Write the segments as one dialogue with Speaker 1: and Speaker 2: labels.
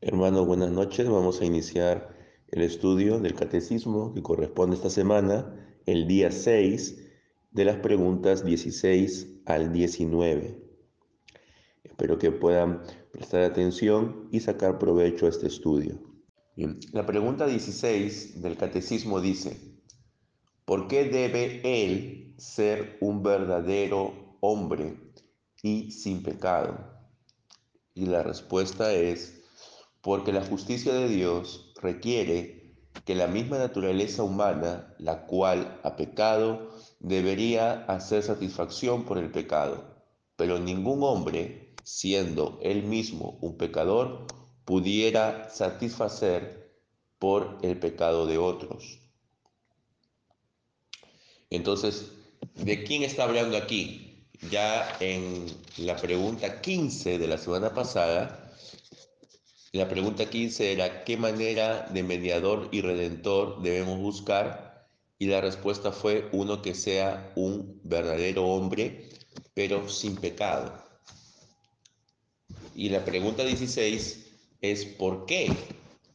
Speaker 1: Hermanos, buenas noches. Vamos a iniciar el estudio del catecismo que corresponde esta semana, el día 6, de las preguntas 16 al 19. Espero que puedan prestar atención y sacar provecho a este estudio. La pregunta 16 del catecismo dice, ¿por qué debe él ser un verdadero hombre y sin pecado? Y la respuesta es, porque la justicia de Dios requiere que la misma naturaleza humana, la cual ha pecado, debería hacer satisfacción por el pecado, pero ningún hombre, siendo él mismo un pecador, pudiera satisfacer por el pecado de otros. Entonces, ¿de quién está hablando aquí? Ya en la pregunta 15 de la semana pasada, la pregunta 15 era, ¿qué manera de mediador y redentor debemos buscar? Y la respuesta fue uno que sea un verdadero hombre, pero sin pecado. Y la pregunta 16 es, ¿por qué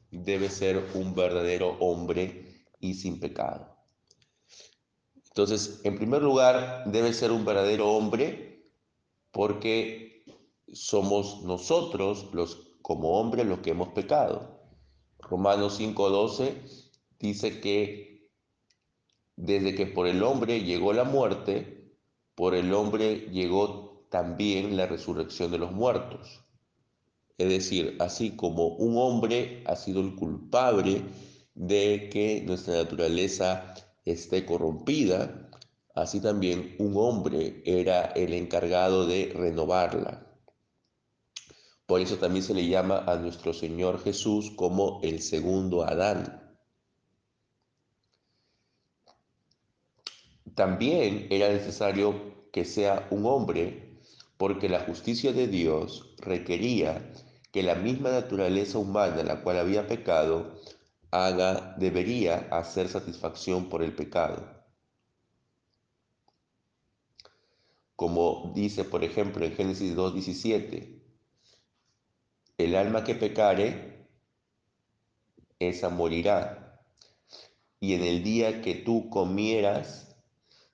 Speaker 1: debe ser un verdadero hombre y sin pecado? Entonces, en primer lugar, debe ser un verdadero hombre porque somos nosotros los como hombres los que hemos pecado. Romanos 5:12 dice que desde que por el hombre llegó la muerte, por el hombre llegó también la resurrección de los muertos. Es decir, así como un hombre ha sido el culpable de que nuestra naturaleza esté corrompida, así también un hombre era el encargado de renovarla. Por eso también se le llama a nuestro Señor Jesús como el segundo Adán. También era necesario que sea un hombre porque la justicia de Dios requería que la misma naturaleza humana la cual había pecado haga, debería hacer satisfacción por el pecado. Como dice, por ejemplo, en Génesis 2.17, el alma que pecare, esa morirá. Y en el día que tú comieras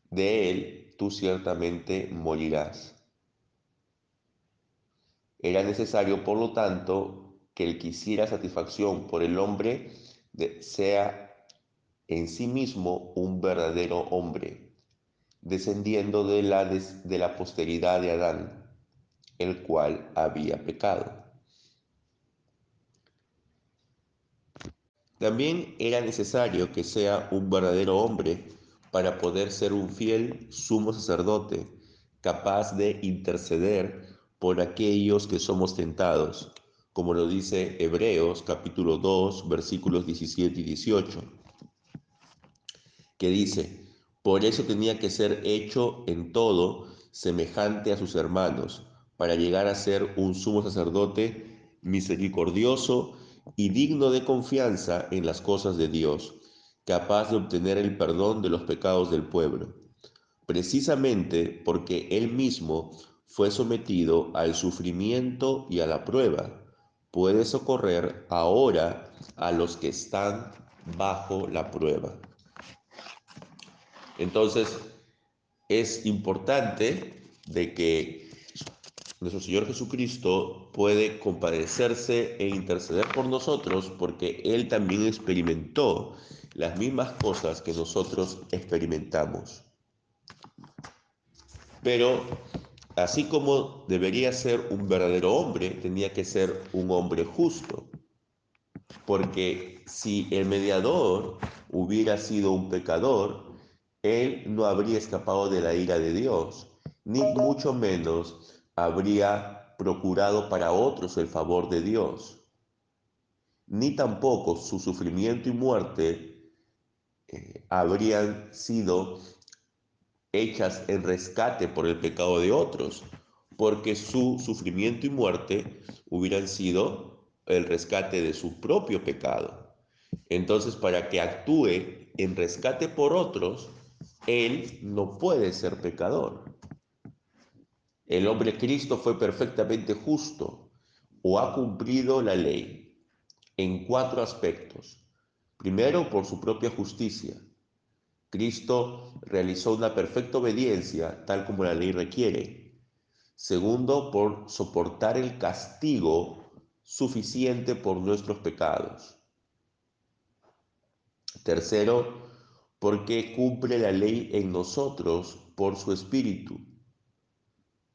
Speaker 1: de él, tú ciertamente morirás. Era necesario, por lo tanto, que el que hiciera satisfacción por el hombre sea en sí mismo un verdadero hombre, descendiendo de la, de la posteridad de Adán, el cual había pecado. También era necesario que sea un verdadero hombre para poder ser un fiel sumo sacerdote, capaz de interceder por aquellos que somos tentados, como lo dice Hebreos capítulo 2 versículos 17 y 18, que dice, por eso tenía que ser hecho en todo semejante a sus hermanos, para llegar a ser un sumo sacerdote misericordioso y digno de confianza en las cosas de Dios, capaz de obtener el perdón de los pecados del pueblo, precisamente porque Él mismo fue sometido al sufrimiento y a la prueba, puede socorrer ahora a los que están bajo la prueba. Entonces, es importante de que nuestro Señor Jesucristo puede compadecerse e interceder por nosotros porque Él también experimentó las mismas cosas que nosotros experimentamos. Pero así como debería ser un verdadero hombre, tenía que ser un hombre justo. Porque si el mediador hubiera sido un pecador, él no habría escapado de la ira de Dios, ni mucho menos habría procurado para otros el favor de Dios, ni tampoco su sufrimiento y muerte eh, habrían sido hechas en rescate por el pecado de otros, porque su sufrimiento y muerte hubieran sido el rescate de su propio pecado. Entonces, para que actúe en rescate por otros, él no puede ser pecador. El hombre Cristo fue perfectamente justo o ha cumplido la ley. en cuatro aspectos. Primero, por su propia justicia. Cristo realizó una perfecta obediencia tal como la ley requiere. Segundo, por soportar el castigo suficiente por nuestros pecados. Tercero, porque cumple la ley en nosotros por su espíritu.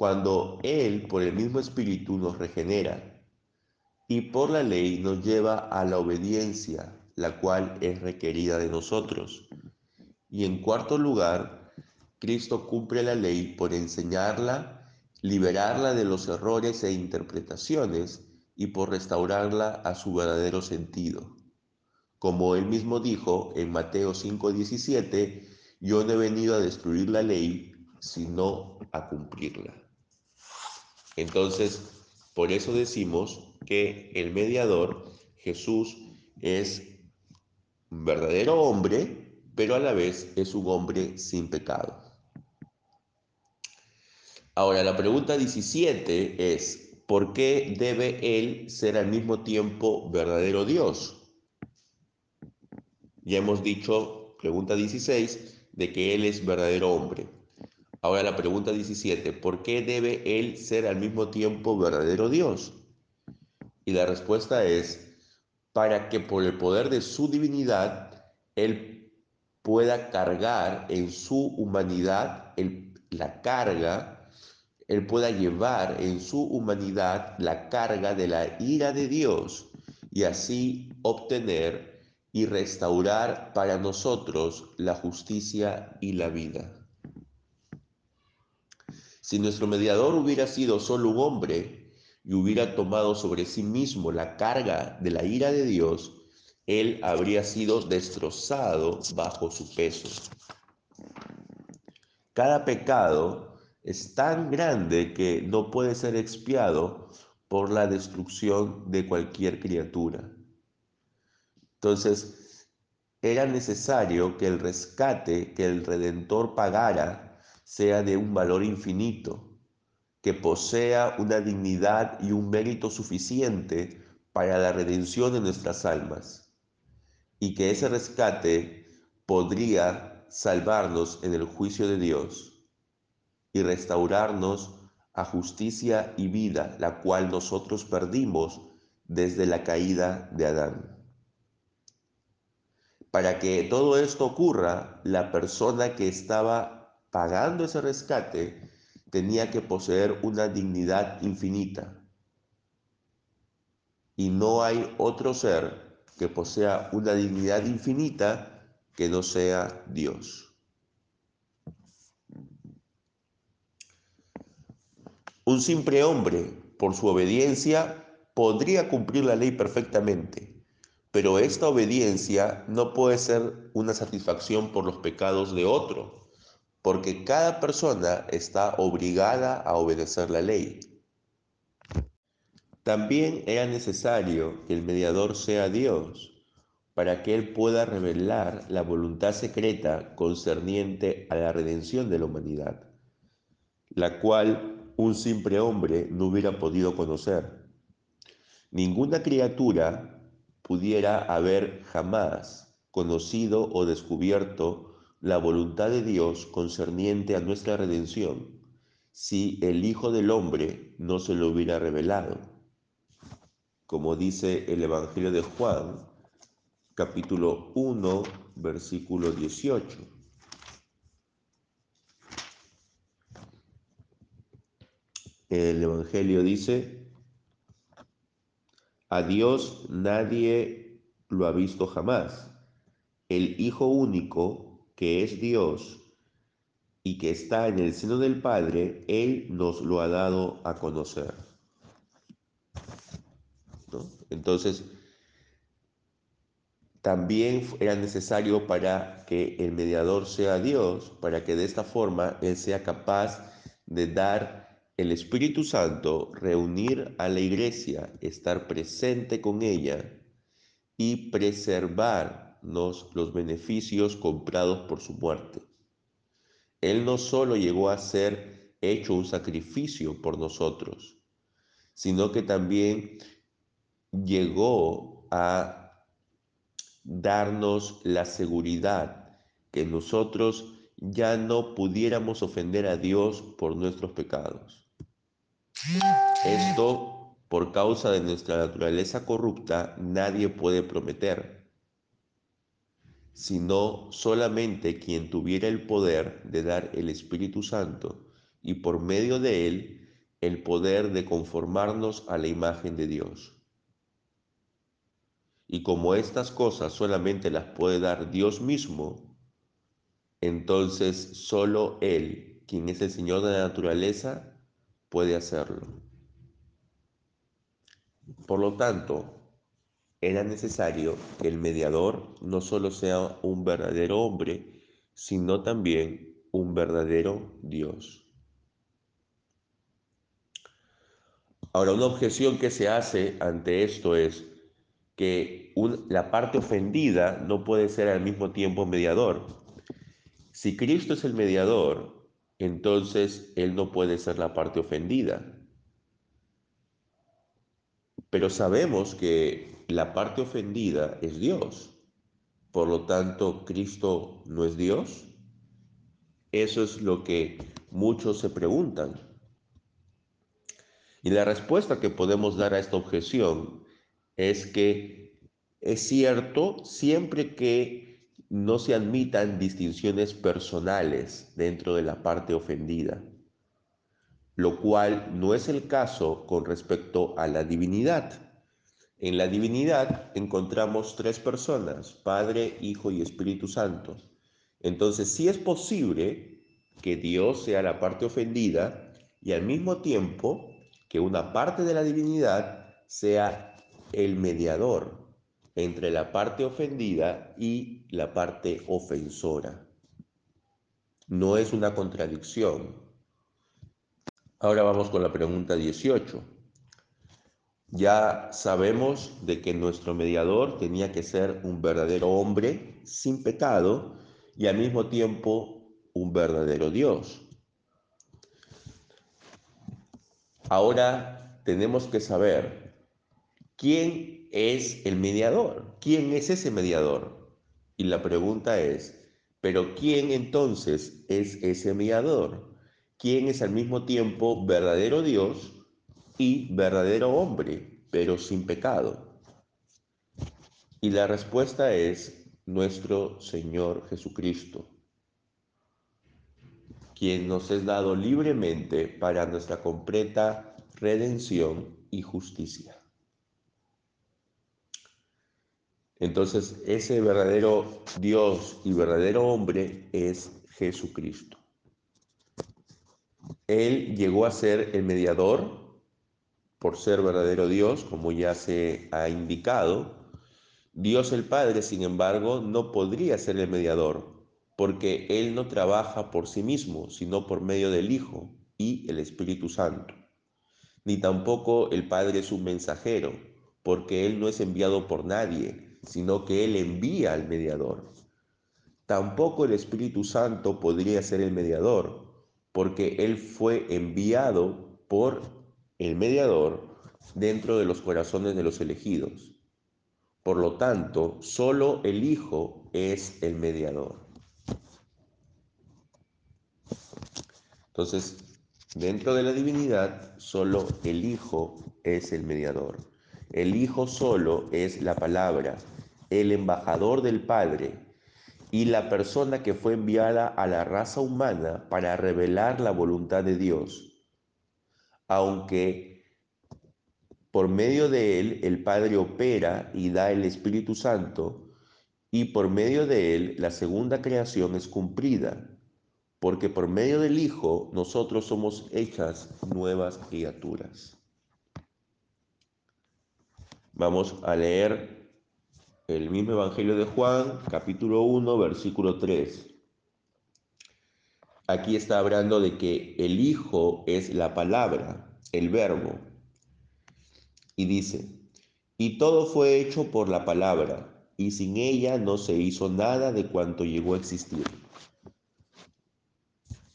Speaker 1: Cuando Él, por el mismo espíritu, nos regenera y por la ley nos lleva a la obediencia, la cual es requerida de nosotros. Y en cuarto lugar, Cristo cumple la ley por enseñarla, liberarla de los errores e interpretaciones y por restaurarla a su verdadero sentido. Como él mismo dijo en Mateo 5:17, yo no he venido a destruir la ley, sino a cumplirla. Entonces, por eso decimos que el mediador, Jesús, es un verdadero hombre, pero a la vez es un hombre sin pecado. Ahora, la pregunta 17 es, ¿por qué debe él ser al mismo tiempo verdadero Dios? Ya hemos dicho, pregunta 16, de que él es verdadero hombre. Ahora la pregunta 17, ¿por qué debe él ser al mismo tiempo verdadero Dios? Y la respuesta es para que por el poder de su divinidad, Él pueda cargar en su humanidad la carga, Él pueda llevar en su humanidad la carga de la ira de Dios y así obtener y restaurar para nosotros la justicia y la vida. Si nuestro mediador hubiera sido solo un hombre, y hubiera tomado sobre sí mismo la carga de la ira de Dios, él habría sido destrozado bajo su peso. Cada pecado es tan grande que no puede ser expiado por la destrucción de cualquier criatura. Entonces, era necesario que el rescate que el Redentor pagara sea de un valor infinito que posea una dignidad y un mérito suficiente para la redención de nuestras almas, y que ese rescate podría salvarnos en el juicio de Dios y restaurarnos a justicia y vida, la cual nosotros perdimos desde la caída de Adán. Para que todo esto ocurra, la persona que estaba pagando ese rescate tenía que poseer una dignidad infinita. Y no hay otro ser que posea una dignidad infinita que no sea Dios. Un simple hombre, por su obediencia, podría cumplir la ley perfectamente, pero esta obediencia no puede ser una satisfacción por los pecados de otro, porque cada persona está obligada a obedecer la ley. También era necesario que el mediador sea Dios, para que Él pueda revelar la voluntad secreta concerniente a la redención de la humanidad, la cual un simple hombre no hubiera podido conocer. Ninguna criatura pudiera haber jamás conocido o descubierto la voluntad de Dios concerniente a nuestra redención si el Hijo del Hombre no se lo hubiera revelado. Como dice el Evangelio de Juan, capítulo 1, versículo 18. El Evangelio dice, a Dios nadie lo ha visto jamás. El Hijo único que es Dios y que está en el seno del Padre, Él nos lo ha dado a conocer. Entonces, también era necesario para que el mediador sea Dios, para que de esta forma Él sea capaz de dar el Espíritu Santo, reunir a la iglesia, estar presente con ella y preservar los beneficios comprados por su muerte. Él no solo llegó a ser hecho un sacrificio por nosotros, sino que también llegó a darnos la seguridad que nosotros ya no pudiéramos ofender a Dios por nuestros pecados. Esto, por causa de nuestra naturaleza corrupta, nadie puede prometer, sino solamente quien tuviera el poder de dar el Espíritu Santo y por medio de él el poder de conformarnos a la imagen de Dios. Y como estas cosas solamente las puede dar Dios mismo, entonces solo Él, quien es el Señor de la naturaleza, puede hacerlo. Por lo tanto, era necesario que el mediador no solo sea un verdadero hombre, sino también un verdadero Dios. Ahora, una objeción que se hace ante esto es que la parte ofendida no puede ser al mismo tiempo mediador. Si Cristo es el mediador, entonces Él no puede ser la parte ofendida. Pero sabemos que la parte ofendida es Dios. Por lo tanto, Cristo no es Dios. Eso es lo que muchos se preguntan. Y la respuesta que podemos dar a esta objeción es que es cierto siempre que no se admitan distinciones personales dentro de la parte ofendida, lo cual no es el caso con respecto a la divinidad. En la divinidad encontramos tres personas, Padre, Hijo y Espíritu Santo. Entonces sí es posible que Dios sea la parte ofendida y al mismo tiempo que una parte de la divinidad sea el mediador entre la parte ofendida y la parte ofensora. No es una contradicción. Ahora vamos con la pregunta 18. Ya sabemos de que nuestro mediador tenía que ser un verdadero hombre sin pecado y al mismo tiempo un verdadero Dios. Ahora tenemos que saber quién es el mediador, quién es ese mediador. Y la pregunta es, ¿pero quién entonces es ese mediador? ¿Quién es al mismo tiempo verdadero Dios y verdadero hombre, pero sin pecado? Y la respuesta es nuestro Señor Jesucristo quien nos es dado libremente para nuestra completa redención y justicia. Entonces, ese verdadero Dios y verdadero hombre es Jesucristo. Él llegó a ser el mediador por ser verdadero Dios, como ya se ha indicado. Dios el Padre, sin embargo, no podría ser el mediador, porque Él no trabaja por sí mismo, sino por medio del Hijo y el Espíritu Santo. Ni tampoco el Padre es un mensajero, porque Él no es enviado por nadie, sino que Él envía al mediador. Tampoco el Espíritu Santo podría ser el mediador, porque Él fue enviado por el mediador dentro de los corazones de los elegidos. Por lo tanto, solo el Hijo es el mediador. Entonces, dentro de la divinidad, solo el Hijo es el mediador. El Hijo solo es la palabra, el embajador del Padre y la persona que fue enviada a la raza humana para revelar la voluntad de Dios. Aunque por medio de él el Padre opera y da el Espíritu Santo, y por medio de él la segunda creación es cumplida porque por medio del Hijo nosotros somos hechas nuevas criaturas. Vamos a leer el mismo Evangelio de Juan, capítulo 1, versículo 3. Aquí está hablando de que el Hijo es la palabra, el verbo. Y dice, y todo fue hecho por la palabra, y sin ella no se hizo nada de cuanto llegó a existir.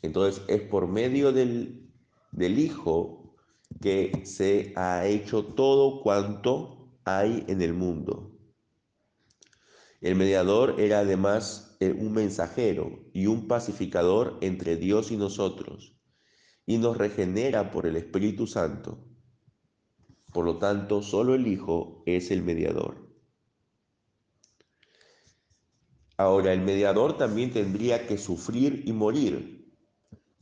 Speaker 1: Entonces es por medio del, Hijo que se ha hecho todo cuanto hay en el mundo. El mediador era además un mensajero y un pacificador entre Dios y nosotros, y nos regenera por el Espíritu Santo. Por lo tanto, solo el Hijo es el mediador. Ahora, el mediador también tendría que sufrir y morir,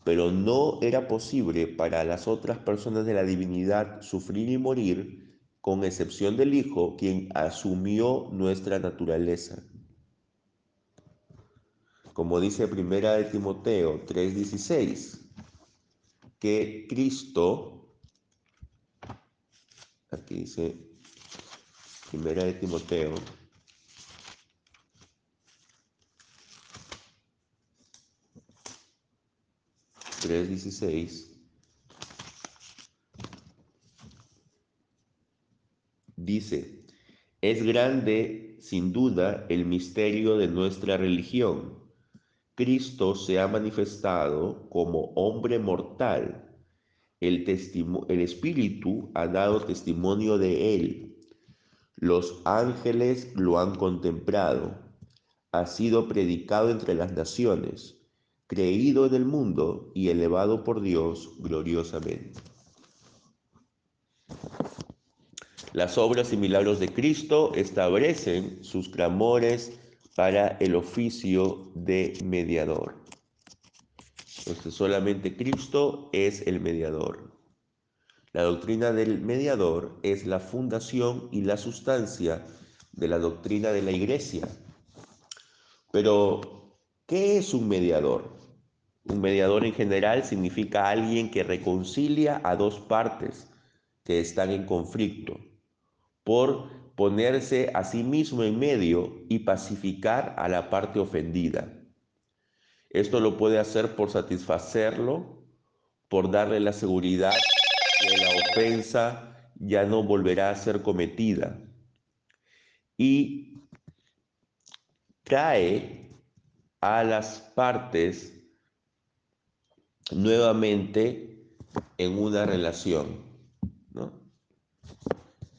Speaker 1: pero no era posible para las otras personas de la divinidad sufrir y morir, con excepción del Hijo, quien asumió nuestra naturaleza. Como dice Primera de Timoteo 3:16, que Cristo, aquí dice Primera de Timoteo 3.16 dice, es grande sin duda el misterio de nuestra religión. Cristo se ha manifestado como hombre mortal. El, Espíritu ha dado testimonio de él. Los ángeles lo han contemplado. Ha sido predicado entre las naciones creído en el mundo y elevado por Dios gloriosamente. Las obras y milagros de Cristo establecen sus clamores para el oficio de mediador. Entonces solamente Cristo es el mediador. La doctrina del mediador es la fundación y la sustancia de la doctrina de la iglesia. Pero, ¿qué es un mediador? Un mediador en general significa alguien que reconcilia a dos partes que están en conflicto por ponerse a sí mismo en medio y pacificar a la parte ofendida. Esto lo puede hacer por satisfacerlo, por darle la seguridad que la ofensa ya no volverá a ser cometida. Y trae a las partes nuevamente en una relación.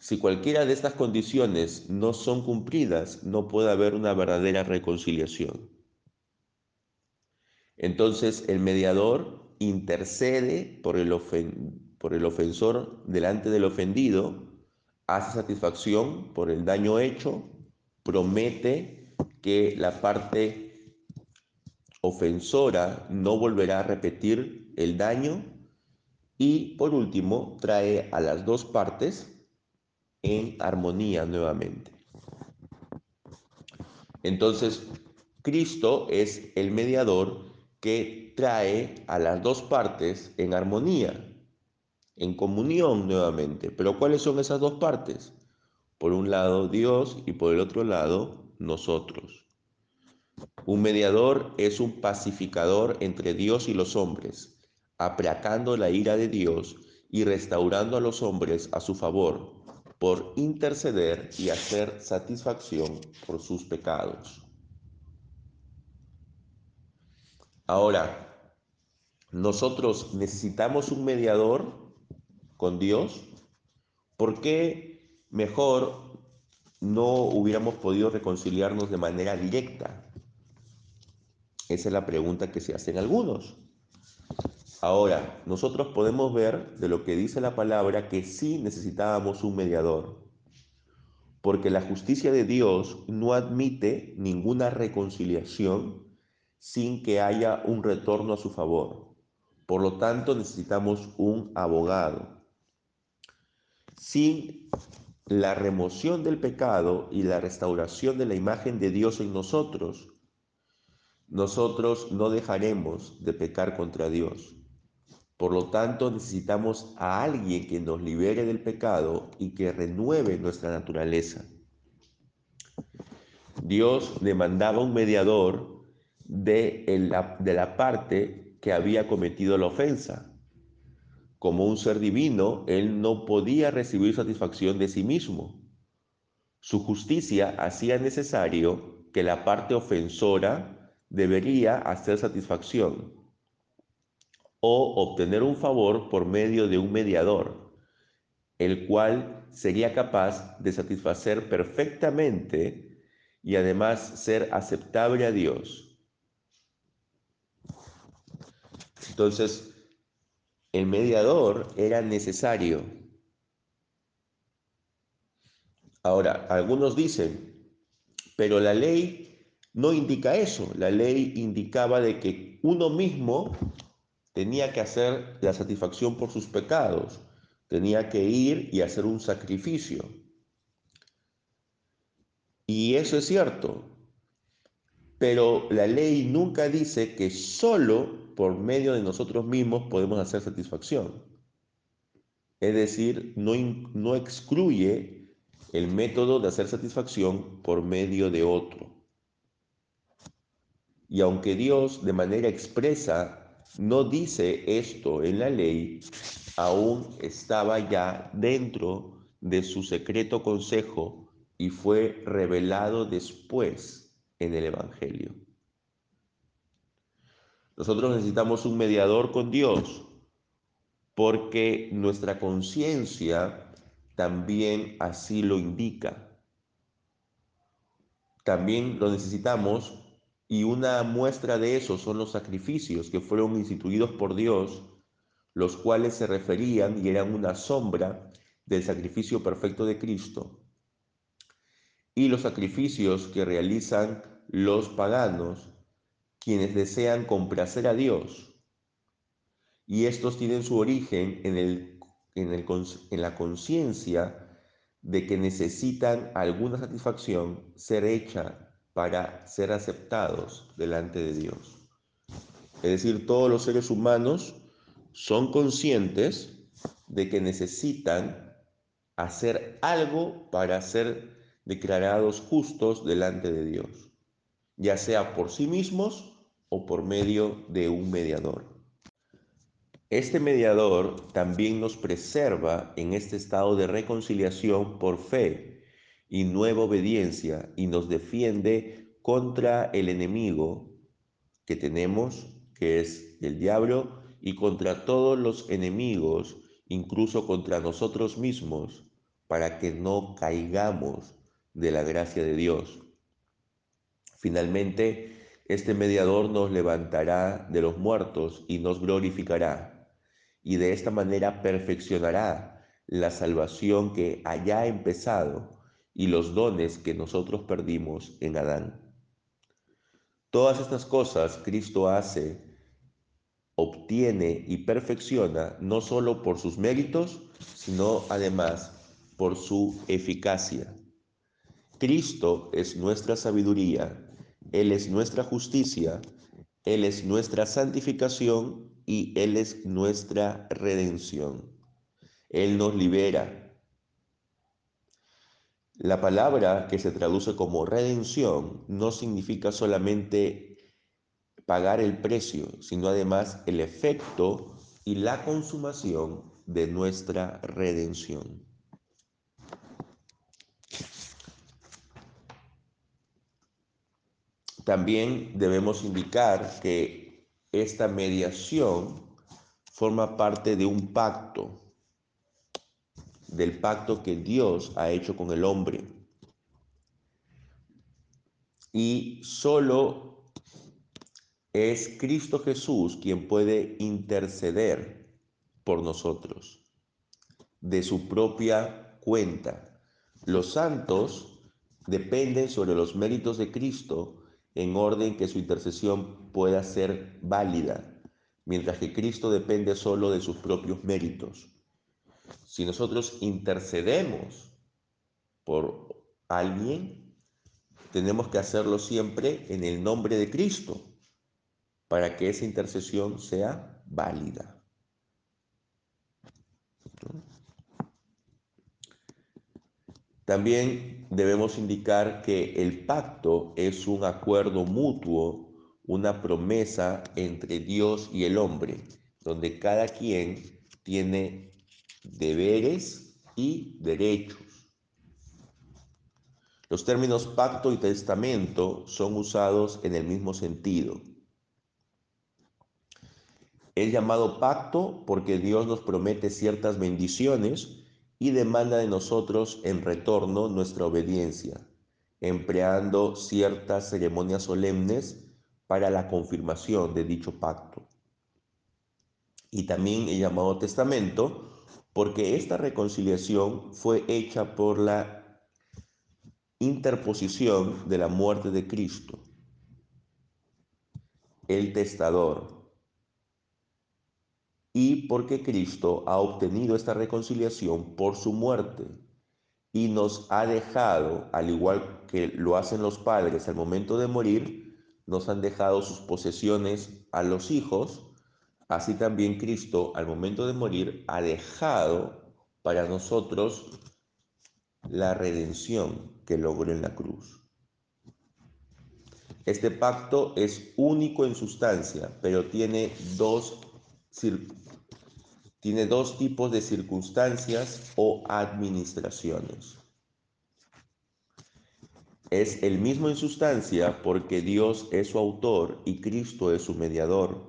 Speaker 1: Si cualquiera de estas condiciones no son cumplidas, no puede haber una verdadera reconciliación. Entonces el mediador intercede por el, por el ofensor delante del ofendido, hace satisfacción por el daño hecho, promete que la parte ofensora no volverá a repetir el daño y por último trae a las dos partes en armonía nuevamente. Entonces, Cristo es el mediador que trae a las dos partes en armonía, en comunión nuevamente. Pero ¿cuáles son esas dos partes? Por un lado Dios y por el otro lado nosotros. Un mediador es un pacificador entre Dios y los hombres, aplacando la ira de Dios y restaurando a los hombres a su favor, por interceder y hacer satisfacción por sus pecados. Ahora, nosotros necesitamos un mediador con Dios. ¿Por qué mejor no hubiéramos podido reconciliarnos de manera directa? Esa es la pregunta que se hacen algunos. Ahora, nosotros podemos ver de lo que dice la palabra que sí necesitábamos un mediador, porque la justicia de Dios no admite ninguna reconciliación sin que haya un retorno a su favor. Por lo tanto, necesitamos un abogado. Sin la remoción del pecado y la restauración de la imagen de Dios en nosotros, nosotros no dejaremos de pecar contra Dios. Por lo tanto, necesitamos a alguien que nos libere del pecado y que renueve nuestra naturaleza. Dios demandaba un mediador de, la, de la parte que había cometido la ofensa. Como un ser divino, Él no podía recibir satisfacción de sí mismo. Su justicia hacía necesario que la parte ofensora debería hacer satisfacción o obtener un favor por medio de un mediador, el cual sería capaz de satisfacer perfectamente y además ser aceptable a Dios. Entonces, el mediador era necesario. Ahora, algunos dicen, pero la ley no indica eso. La ley indicaba de que uno mismo tenía que hacer la satisfacción por sus pecados, tenía que ir y hacer un sacrificio. Y eso es cierto, pero la ley nunca dice que solo por medio de nosotros mismos podemos hacer satisfacción. Es decir, no, no excluye el método de hacer satisfacción por medio de otro. Y aunque Dios de manera expresa no dice esto en la ley, aún estaba ya dentro de su secreto consejo y fue revelado después en el Evangelio. Nosotros necesitamos un mediador con Dios porque nuestra conciencia también así lo indica. También lo necesitamos y una muestra de eso son los sacrificios que fueron instituidos por Dios, los cuales se referían y eran una sombra del sacrificio perfecto de Cristo. Y los sacrificios que realizan los paganos, quienes desean complacer a Dios. Y estos tienen su origen en, el, en, el, en la conciencia de que necesitan alguna satisfacción ser hecha para ser aceptados delante de Dios. Es decir, todos los seres humanos son conscientes de que necesitan hacer algo para ser declarados justos delante de Dios, ya sea por sí mismos o por medio de un mediador. Este mediador también nos preserva en este estado de reconciliación por fe y nueva obediencia y nos defiende contra el enemigo que tenemos, que es el diablo, y contra todos los enemigos, incluso contra nosotros mismos, para que no caigamos de la gracia de Dios. Finalmente, este mediador nos levantará de los muertos y nos glorificará, y de esta manera perfeccionará la salvación que haya empezado y los dones que nosotros perdimos en Adán. Todas estas cosas Cristo hace, obtiene y perfecciona no solo por sus méritos, sino además por su eficacia. Cristo es nuestra sabiduría, Él es nuestra justicia, Él es nuestra santificación y Él es nuestra redención. Él nos libera, la palabra que se traduce como redención no significa solamente pagar el precio, sino además el efecto y la consumación de nuestra redención. También debemos indicar que esta mediación forma parte de un pacto del pacto que Dios ha hecho con el hombre. Y solo es Cristo Jesús quien puede interceder por nosotros de su propia cuenta. Los santos dependen sobre los méritos de Cristo en orden que su intercesión pueda ser válida, mientras que Cristo depende solo de sus propios méritos. Si nosotros intercedemos por alguien, tenemos que hacerlo siempre en el nombre de Cristo para que esa intercesión sea válida. También debemos indicar que el pacto es un acuerdo mutuo, una promesa entre Dios y el hombre, donde cada quien tiene deberes y derechos. Los términos pacto y testamento son usados en el mismo sentido. Es llamado pacto porque Dios nos promete ciertas bendiciones y demanda de nosotros en retorno nuestra obediencia, empleando ciertas ceremonias solemnes para la confirmación de dicho pacto. Y también el llamado testamento, porque esta reconciliación fue hecha por la interposición de la muerte de Cristo, el testador, y porque Cristo ha obtenido esta reconciliación por su muerte y nos ha dejado, al igual que lo hacen los padres al momento de morir, nos han dejado sus posesiones a los hijos, así también Cristo al momento de morir ha dejado para nosotros la redención que logró en la cruz. Este pacto es único en sustancia, pero tiene dos tiene dos tipos de circunstancias o administraciones. Es el mismo en sustancia porque Dios es su autor y Cristo es su mediador.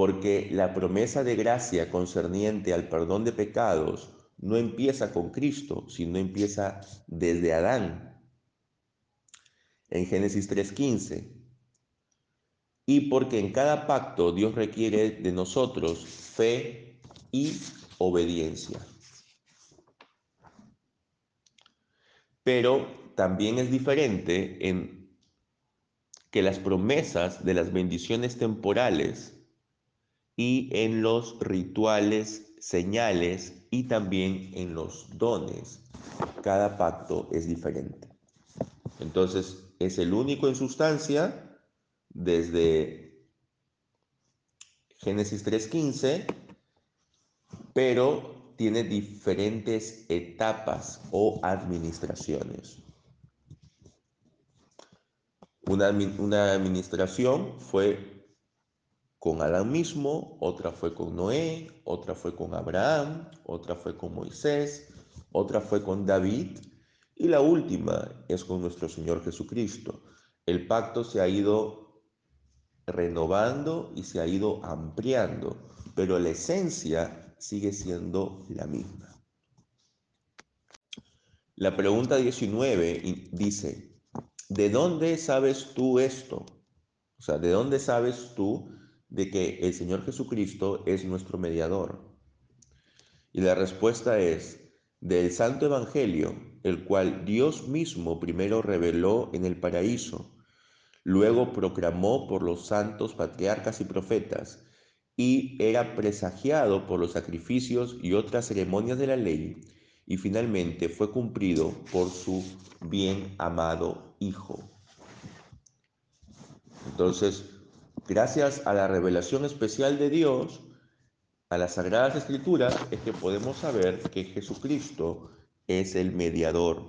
Speaker 1: Porque la promesa de gracia concerniente al perdón de pecados no empieza con Cristo, sino empieza desde Adán. En Génesis 3:15 y porque en cada pacto Dios requiere de nosotros fe y obediencia. Pero también es diferente en que las promesas de las bendiciones temporales y en los rituales, señales y también en los dones. Cada pacto es diferente. Entonces, es el único en sustancia desde Génesis 3.15, pero tiene diferentes etapas o administraciones. Una, una, administración fue con Adán mismo, otra fue con Noé, otra fue con Abraham, otra fue con Moisés, otra fue con David y la última es con nuestro Señor Jesucristo. El pacto se ha ido renovando y se ha ido ampliando, pero la esencia sigue siendo la misma. La pregunta 19 dice, ¿de dónde sabes tú esto? O sea, ¿de dónde sabes tú de que el Señor Jesucristo es nuestro mediador? Y la respuesta es, del Santo Evangelio, el cual Dios mismo primero reveló en el paraíso Luego proclamó por los santos patriarcas y profetas, y era presagiado por los sacrificios y otras ceremonias de la ley, y finalmente fue cumplido por su bien amado Hijo. Entonces, gracias a la revelación especial de Dios, a las Sagradas Escrituras, es que podemos saber que Jesucristo es el mediador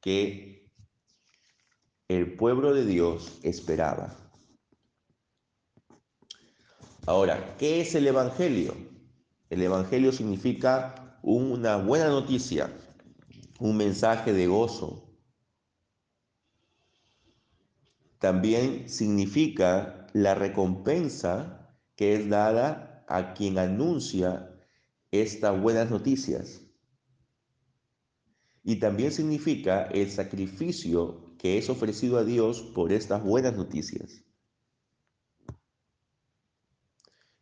Speaker 1: que el pueblo de Dios esperaba. Ahora, ¿qué es el Evangelio? El Evangelio significa una buena noticia, un mensaje de gozo. También significa la recompensa que es dada a quien anuncia estas buenas noticias. Y también significa el sacrificio que es ofrecido a Dios por estas buenas noticias.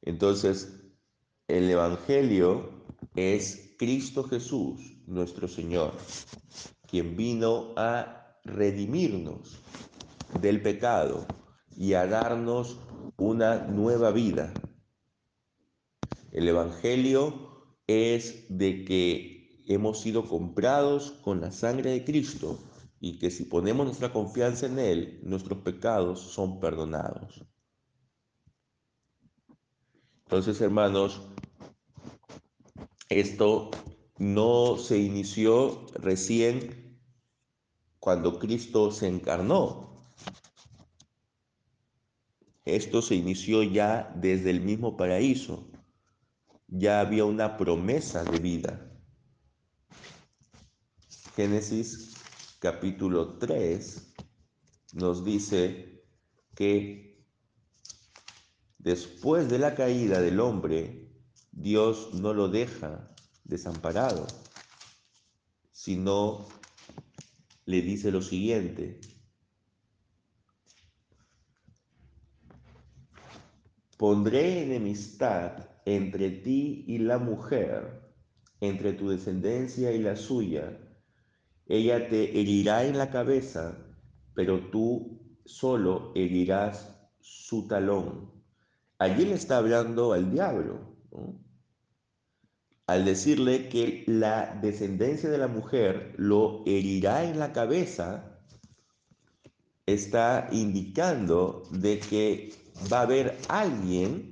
Speaker 1: Entonces, el Evangelio es Cristo Jesús, nuestro Señor, quien vino a redimirnos del pecado y a darnos una nueva vida. El Evangelio es de que hemos sido comprados con la sangre de Cristo y que si ponemos nuestra confianza en Él, nuestros pecados son perdonados. Entonces, hermanos, esto no se inició recién cuando Cristo se encarnó. Esto se inició ya desde el mismo paraíso. Ya había una promesa de vida. Génesis capítulo 3 nos dice que después de la caída del hombre, Dios no lo deja desamparado, sino le dice lo siguiente, pondré enemistad entre ti y la mujer, entre tu descendencia y la suya. Ella te herirá en la cabeza, pero tú solo herirás su talón. Allí le está hablando al diablo, al decirle que la descendencia de la mujer lo herirá en la cabeza, está indicando de que va a haber alguien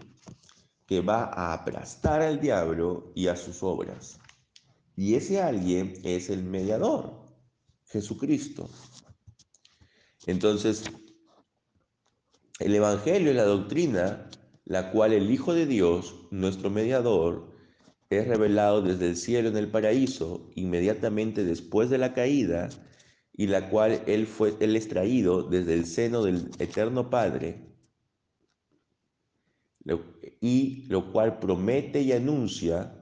Speaker 1: que va a aplastar al diablo y a sus obras. Y ese alguien es el mediador, Jesucristo. Entonces, el Evangelio es la doctrina la cual el Hijo de Dios, nuestro mediador, es revelado desde el cielo en el paraíso inmediatamente después de la caída y la cual él fue él es traído desde el seno del eterno Padre y lo cual promete y anuncia,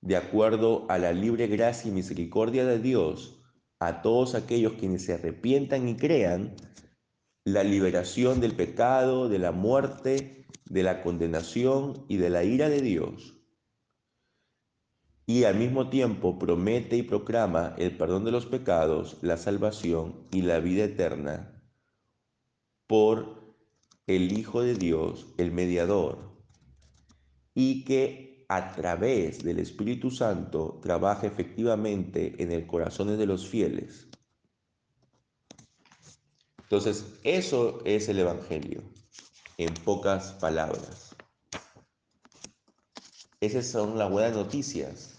Speaker 1: de acuerdo a la libre gracia y misericordia de Dios, a todos aquellos quienes se arrepientan y crean, la liberación del pecado, de la muerte, de la condenación y de la ira de Dios. Y al mismo tiempo promete y proclama el perdón de los pecados, la salvación y la vida eterna por el Hijo de Dios, el mediador, y que a través del Espíritu Santo trabaja efectivamente en el corazón de los fieles. Entonces, eso es el Evangelio, en pocas palabras. Esas son las buenas noticias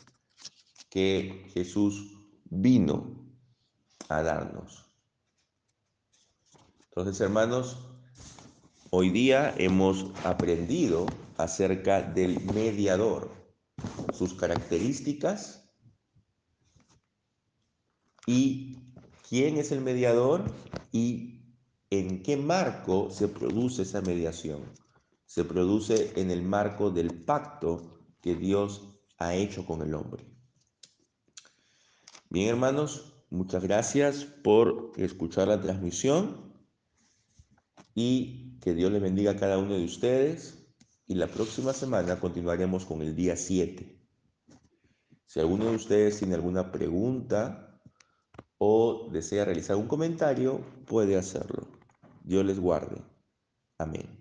Speaker 1: que Jesús vino a darnos. Entonces, hermanos, Hoy día hemos aprendido acerca del mediador, sus características y quién es el mediador y en qué marco se produce esa mediación. Se produce en el marco del pacto que Dios ha hecho con el hombre. Bien, hermanos, muchas gracias por escuchar la transmisión y que Dios le bendiga a cada uno de ustedes y la próxima semana continuaremos con el día 7. Si alguno de ustedes tiene alguna pregunta o desea realizar un comentario, puede hacerlo. Dios les guarde. Amén.